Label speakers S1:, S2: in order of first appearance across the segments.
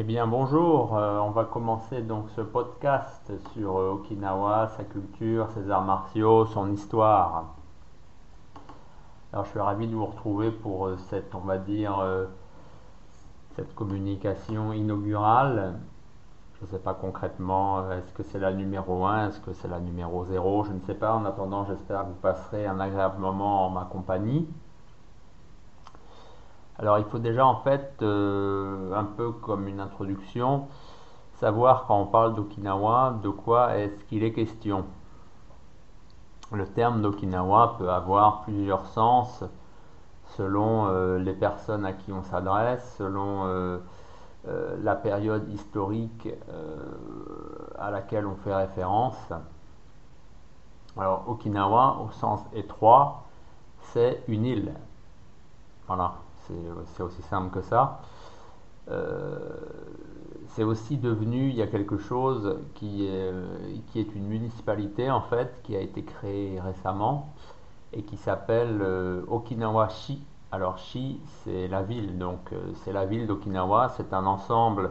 S1: Eh bien bonjour, euh, on va commencer donc ce podcast sur euh, Okinawa, sa culture, ses arts martiaux, son histoire. Alors je suis ravi de vous retrouver pour euh, cette, on va dire, cette communication inaugurale. Je ne sais pas concrètement, est-ce que c'est la numéro 1, est-ce que c'est la numéro 0, je ne sais pas. En attendant, j'espère que vous passerez un agréable moment en ma compagnie. Alors il faut déjà en fait, euh, un peu comme une introduction, savoir quand on parle d'Okinawa, de quoi est-ce qu'il est question. Le terme d'Okinawa peut avoir plusieurs sens selon euh, les personnes à qui on s'adresse, selon euh, la période historique à laquelle on fait référence. Alors Okinawa, au sens étroit, c'est une île. Voilà, c'est aussi simple que ça. Euh, c'est aussi devenu, il y a quelque chose qui est, qui est une municipalité en fait, qui a été créée récemment et qui s'appelle euh, Okinawa-shi. Alors Shi, c'est la ville, donc euh, c'est la ville d'Okinawa, c'est un ensemble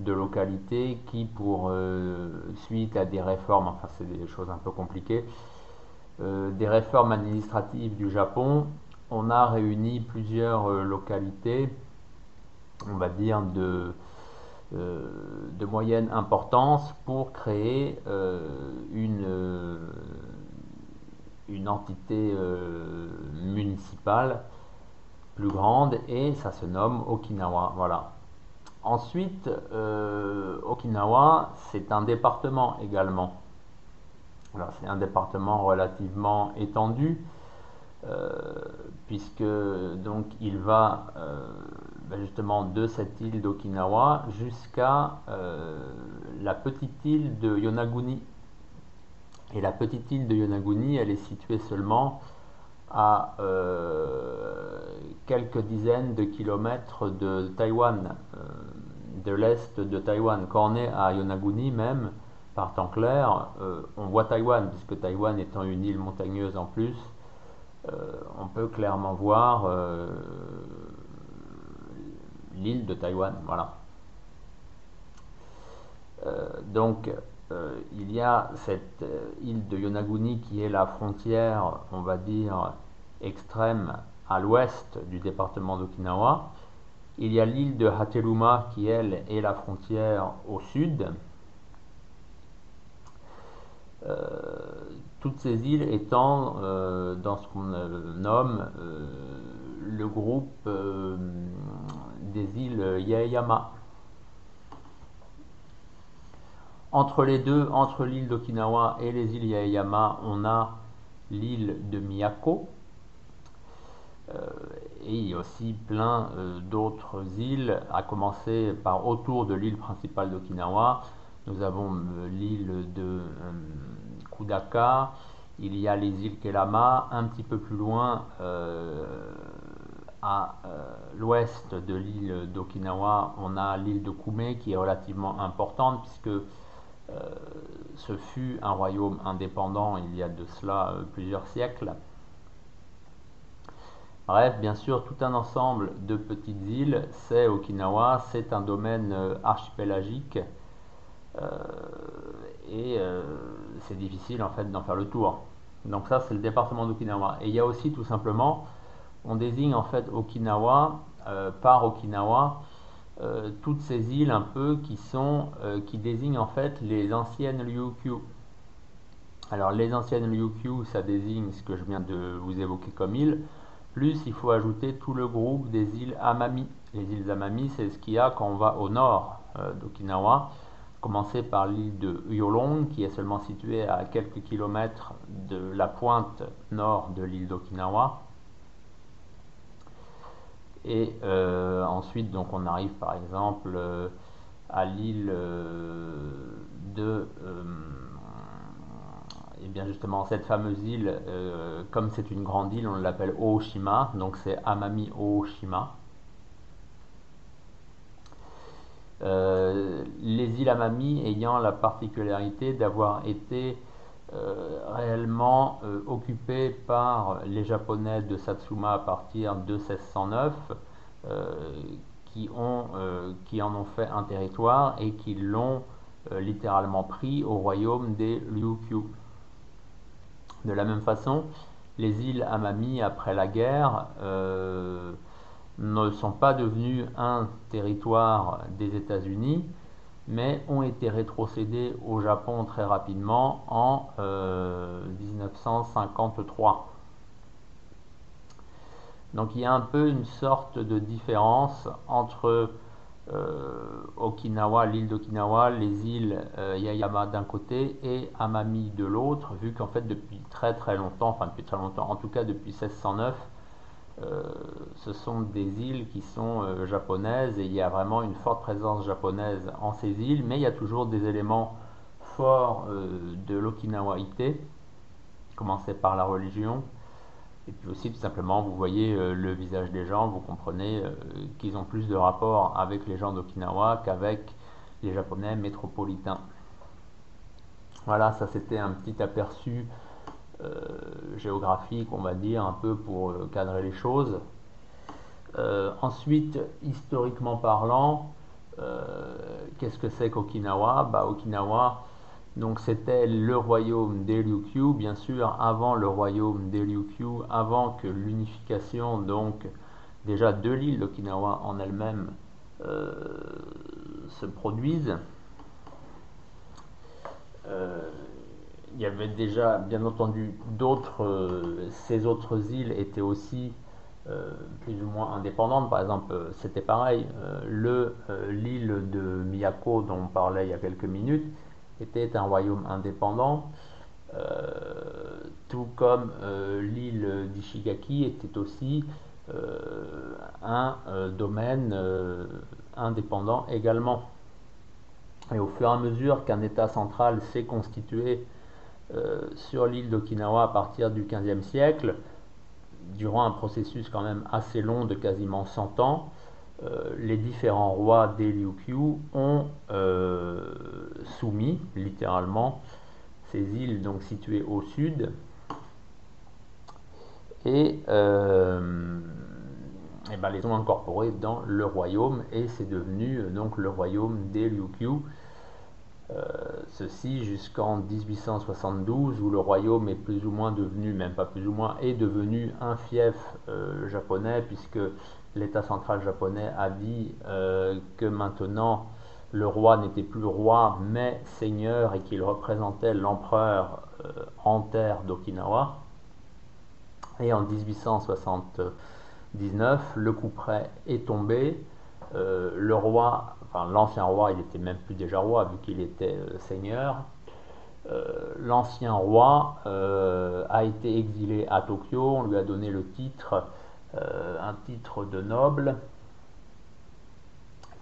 S1: de localités qui, pour suite à des réformes, enfin c'est des choses un peu compliquées, des réformes administratives du Japon, on a réuni plusieurs euh, localités, on va dire de, euh, moyenne importance pour créer euh, une, entité municipale plus grande et ça se nomme Okinawa. Voilà. Ensuite, Okinawa, c'est un département également. c'est un département relativement étendu puisque donc il va euh, ben justement de cette île d'Okinawa jusqu'à euh, la petite île de Yonaguni. Et la petite île de Yonaguni, elle est située seulement à quelques dizaines de kilomètres de Taïwan, de l'est de Taïwan. Quand on est à Yonaguni même, par temps clair, on voit Taïwan, puisque Taïwan étant une île montagneuse en plus, euh, on peut clairement voir euh, l'île de Taïwan. Euh, donc, il y a cette île de Yonaguni qui est la frontière, on va dire, extrême à l'ouest du département d'Okinawa. Il y a l'île de Hateruma qui, elle, est la frontière au sud. Toutes ces îles étant euh, dans ce qu'on euh, nomme euh, le groupe des îles Yaeyama. Entre les deux, entre l'île d'Okinawa et les îles Yaeyama, on a l'île de Miyako. et il y a aussi plein d'autres îles, à commencer par autour de l'île principale d'Okinawa. Nous avons l'île de Kudaka, il y a les îles Kelama, un petit peu plus loin euh, à euh, l'ouest de l'île d'Okinawa, on a l'île de Kume qui est relativement importante puisque euh, ce fut un royaume indépendant il y a de cela plusieurs siècles. Bref, bien sûr, tout un ensemble de petites îles, c'est Okinawa, c'est un domaine archipélagique et euh, c'est difficile en fait d'en faire le tour. Donc ça c'est le département d'Okinawa. Et il y a aussi tout simplement, on désigne en fait Okinawa euh, par Okinawa euh, toutes ces îles un peu qui sont qui désignent en fait les anciennes Ryukyu. Alors les anciennes Ryukyu ça désigne ce que je viens de vous évoquer comme île, plus il faut ajouter tout le groupe des îles Amami. Les îles Amami c'est ce qu'il y a quand on va au nord d'Okinawa commencer par l'île de Yolong, qui est seulement située à quelques kilomètres de la pointe nord de l'île d'Okinawa. Et euh, ensuite, donc, on arrive par exemple euh, à l'île euh, de. et bien justement, cette fameuse île, comme c'est une grande île, on l'appelle Ooshima, donc c'est Amami Ooshima. Euh, les îles Amami ayant la particularité d'avoir été euh, réellement euh, occupées par les Japonais de Satsuma à partir de 1609, qui, ont, qui en ont fait un territoire et qui l'ont littéralement pris au royaume des Ryukyu. De la même façon, les îles Amami, après la guerre, ne sont pas devenues un territoire des États-Unis, mais ont été rétrocédés au Japon très rapidement en 1953. Euh, Donc il y a un peu une sorte de différence entre euh, Okinawa, l'île d'Okinawa, les îles euh, Yayama d'un côté et Amami de l'autre, vu qu'en fait depuis très très longtemps, enfin depuis très longtemps, en tout cas depuis 1609, euh, ce sont des îles qui sont euh, japonaises et il y a vraiment une forte présence japonaise en ces îles, mais il y a toujours des éléments forts euh, de l'Okinawaïté, commencer par la religion, et puis aussi tout simplement vous voyez le visage des gens, vous comprenez qu'ils ont plus de rapport avec les gens d'Okinawa qu'avec les japonais métropolitains. Voilà, ça c'était un petit aperçu euh, géographique, on va dire, un peu pour euh, cadrer les choses. Euh, ensuite, historiquement parlant, qu'est-ce que c'est qu'Okinawa? Bah, Okinawa, donc c'était le royaume des Ryukyu, bien sûr, avant le royaume des Ryukyu, avant que l'unification donc déjà de l'île d'Okinawa en elle-même se produise il y avait déjà, bien entendu, d'autres. Euh, ces autres îles étaient aussi euh, plus ou moins indépendantes. Par exemple, euh, c'était pareil. le l'île de Miyako, dont on parlait il y a quelques minutes, était un royaume indépendant. tout comme l'île d'Ishigaki était aussi un domaine indépendant également. Et au fur et à mesure qu'un État central s'est constitué sur l'île d'Okinawa à partir du XVe siècle, durant un processus quand même assez long de quasiment 100 ans, euh, les différents rois des Ryukyu ont euh, soumis littéralement ces îles donc situées au sud. Et, ben, les ont incorporées dans le royaume et c'est devenu donc le royaume des Ryukyu euh, ceci jusqu'en 1872 où le royaume est plus ou moins devenu, même pas plus ou moins, est devenu un fief euh, japonais puisque l'État central japonais a dit euh, que maintenant le roi n'était plus roi mais seigneur et qu'il représentait l'empereur en terre d'Okinawa. Et en 1879, le coup près est tombé. le roi l'ancien roi, il n'était même plus déjà roi vu qu'il était euh, seigneur. Euh, l'ancien roi euh, a été exilé à Tokyo, on lui a donné le titre, un titre de noble,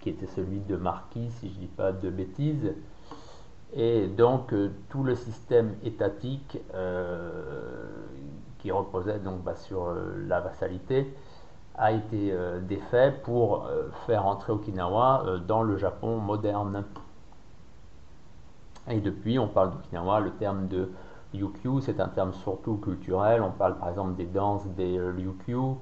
S1: qui était celui de marquis, si je ne dis pas de bêtises. Et donc tout le système étatique qui reposait donc bah, sur la vassalité a été euh, défait pour euh, faire entrer Okinawa euh, dans le Japon moderne. Et depuis, on parle d'Okinawa, le terme de Ryukyu, c'est un terme surtout culturel. On parle par exemple des danses des Ryukyu.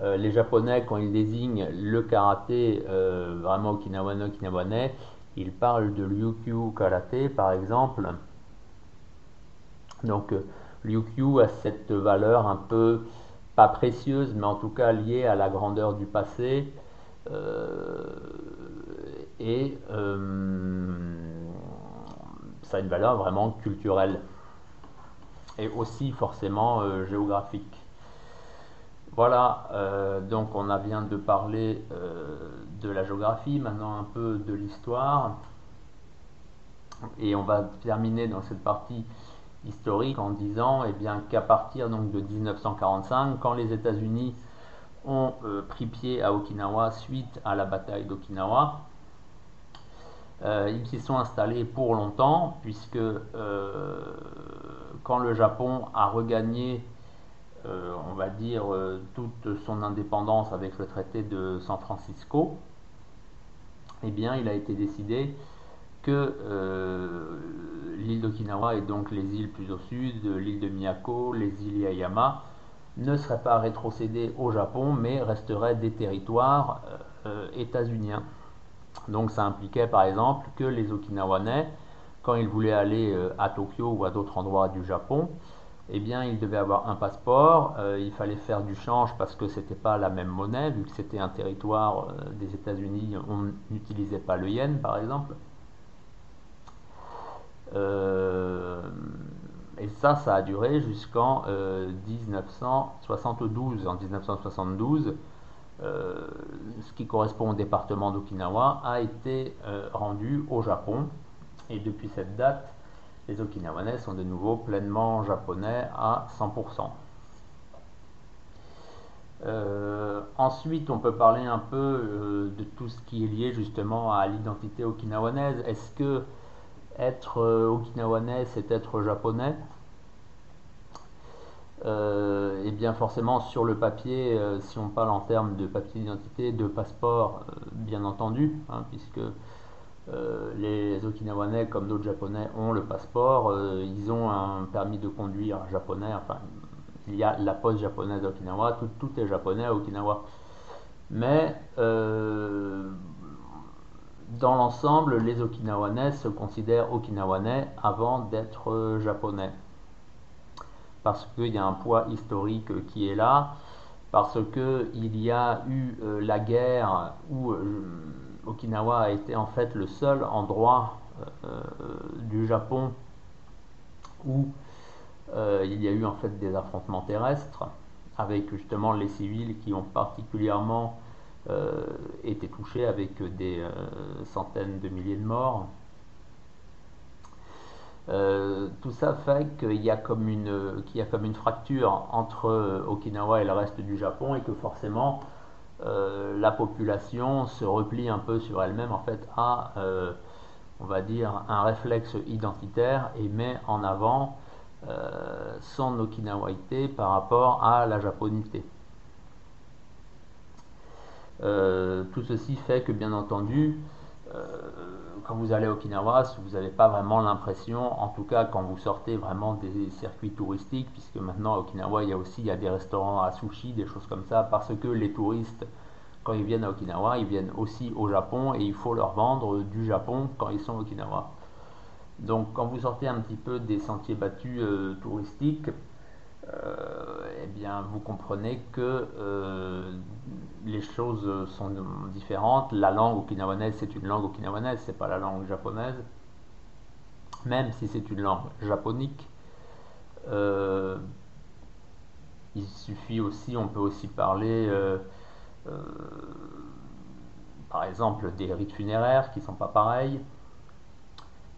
S1: les Japonais, quand ils désignent le karaté vraiment okinawano, okinawanais, ils parlent de Ryukyu karaté par exemple. Donc, Ryukyu a cette valeur un peu pas précieuse, mais en tout cas liée à la grandeur du passé. Euh, et euh, ça a une valeur vraiment culturelle et aussi forcément euh, géographique. Voilà, donc on a vient de parler de la géographie, maintenant un peu de l'histoire. Et on va terminer dans cette partie historique en disant eh bien, qu'à partir donc, de 1945, quand les États-Unis ont euh, pris pied à Okinawa suite à la bataille d'Okinawa, euh, ils s'y sont installés pour longtemps, puisque euh, quand le Japon a regagné, on va dire, toute son indépendance avec le traité de San Francisco, eh bien, il a été décidé que euh, l'île d'Okinawa et donc les îles plus au sud, l'île de Miyako, les îles Yayama, ne seraient pas rétrocédés au Japon, mais resteraient des territoires états-uniens. Donc ça impliquait par exemple que les Okinawanais, quand ils voulaient aller à Tokyo ou à d'autres endroits du Japon, eh bien, il devait avoir un passeport, euh, il fallait faire du change parce que ce n'était pas la même monnaie, vu que c'était un territoire euh, des États-Unis, on n'utilisait pas le yen par exemple. Euh, et ça, ça a duré jusqu'en 1972. En 1972, ce qui correspond au département d'Okinawa a été rendu au Japon. Et depuis cette date, les Okinawanais sont de nouveau pleinement japonais à 100%. Euh, ensuite, on peut parler un peu euh, de tout ce qui est lié justement à l'identité okinawanaise. Est-ce que être euh, okinawanais, c'est être japonais Eh bien, forcément, sur le papier, si on parle en termes de papier d'identité, de passeport, bien entendu, hein, puisque euh, les Okinawanais, comme d'autres Japonais, ont le passeport. Euh, ils ont un permis de conduire japonais. Enfin, il y a la poste japonaise à Okinawa. Tout, est japonais à Okinawa. Mais euh, dans l'ensemble, les Okinawanais se considèrent Okinawanais avant d'être japonais. Parce qu'il y a un poids historique qui est là. Parce qu'il y a eu la guerre où Okinawa a été en fait le seul endroit euh, euh, du Japon où euh, il y a eu en fait des affrontements terrestres avec justement les civils qui ont particulièrement été touchés avec des centaines de milliers de morts. tout ça fait qu'il y, a comme une, qu'il y a comme une fracture entre Okinawa et le reste du Japon et que forcément euh, la population se replie un peu sur elle-même en fait euh, on va dire, un réflexe identitaire et met en avant euh, son okinawaïté par rapport à la japonité. Tout ceci fait que bien entendu, quand vous allez à Okinawa, vous n'avez pas vraiment l'impression, en tout cas quand vous sortez vraiment des circuits touristiques, puisque maintenant à Okinawa il y a aussi il y a des restaurants à sushi, des choses comme ça, parce que les touristes, quand ils viennent à Okinawa, ils viennent aussi au Japon et il faut leur vendre du Japon quand ils sont à Okinawa. Donc quand vous sortez un petit peu des sentiers battus euh, touristiques, euh, eh bien, vous comprenez que euh, les choses sont différentes. La langue okinawanaise, c'est une langue okinawanaise, c'est pas la langue japonaise. Même si c'est une langue japonique, euh, il suffit aussi, on peut aussi parler, par exemple, des rites funéraires qui sont pas pareils,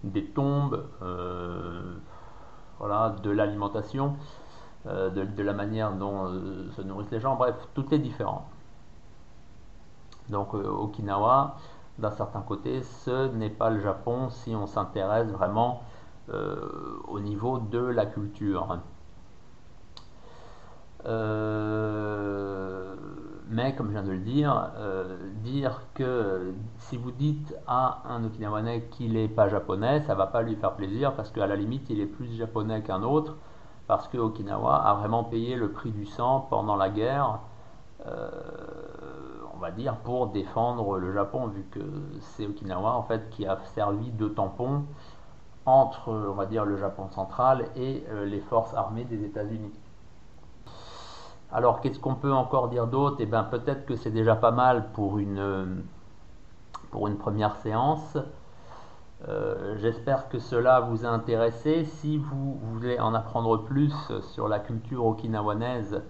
S1: des tombes, voilà, de l'alimentation. Euh, de, la manière dont euh, se nourrissent les gens. Bref, tout est différent. Donc euh, Okinawa, d'un certain côté, ce n'est pas le Japon si on s'intéresse vraiment au niveau de la culture. mais comme je viens de le dire, dire que si vous dites à un Okinawanais qu'il n'est pas japonais, ça va pas lui faire plaisir parce qu'à la limite il est plus japonais qu'un autre parce que Okinawa a vraiment payé le prix du sang pendant la guerre, euh, on va dire, pour défendre le Japon, vu que c'est Okinawa en fait qui a servi de tampon entre, on va dire, le Japon central et euh, les forces armées des États-Unis. Alors, qu'est-ce qu'on peut encore dire d'autre? Eh bien, peut-être que c'est déjà pas mal pour une, pour une première séance. Euh, j'espère que cela vous a intéressé. Si vous voulez en apprendre plus sur la culture okinawanaise,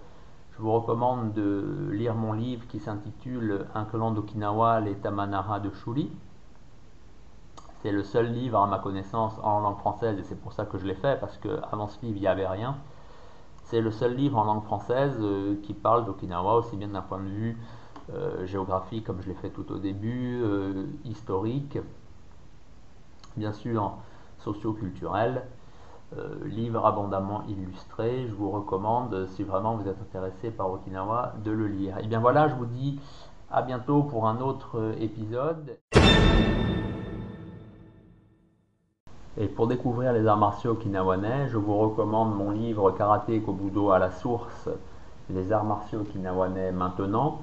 S1: je vous recommande de lire mon livre qui s'intitule Un clan d'Okinawa, les Tamanara de Shuri. C'est le seul livre à ma connaissance en langue française et c'est pour ça que je l'ai fait parce qu'avant ce livre il n'y avait rien. C'est le seul livre en langue française euh, qui parle d'Okinawa aussi bien d'un point de vue euh, géographique comme je l'ai fait tout au début, historique bien sûr socio-culturel, euh, livre abondamment illustré. Je vous recommande, si vraiment vous êtes intéressé par Okinawa, de le lire. Et bien voilà, je vous dis à bientôt pour un autre épisode. Et pour découvrir les arts martiaux okinawanais, je vous recommande mon livre Karaté Kobudo à la source, les arts martiaux okinawanais maintenant.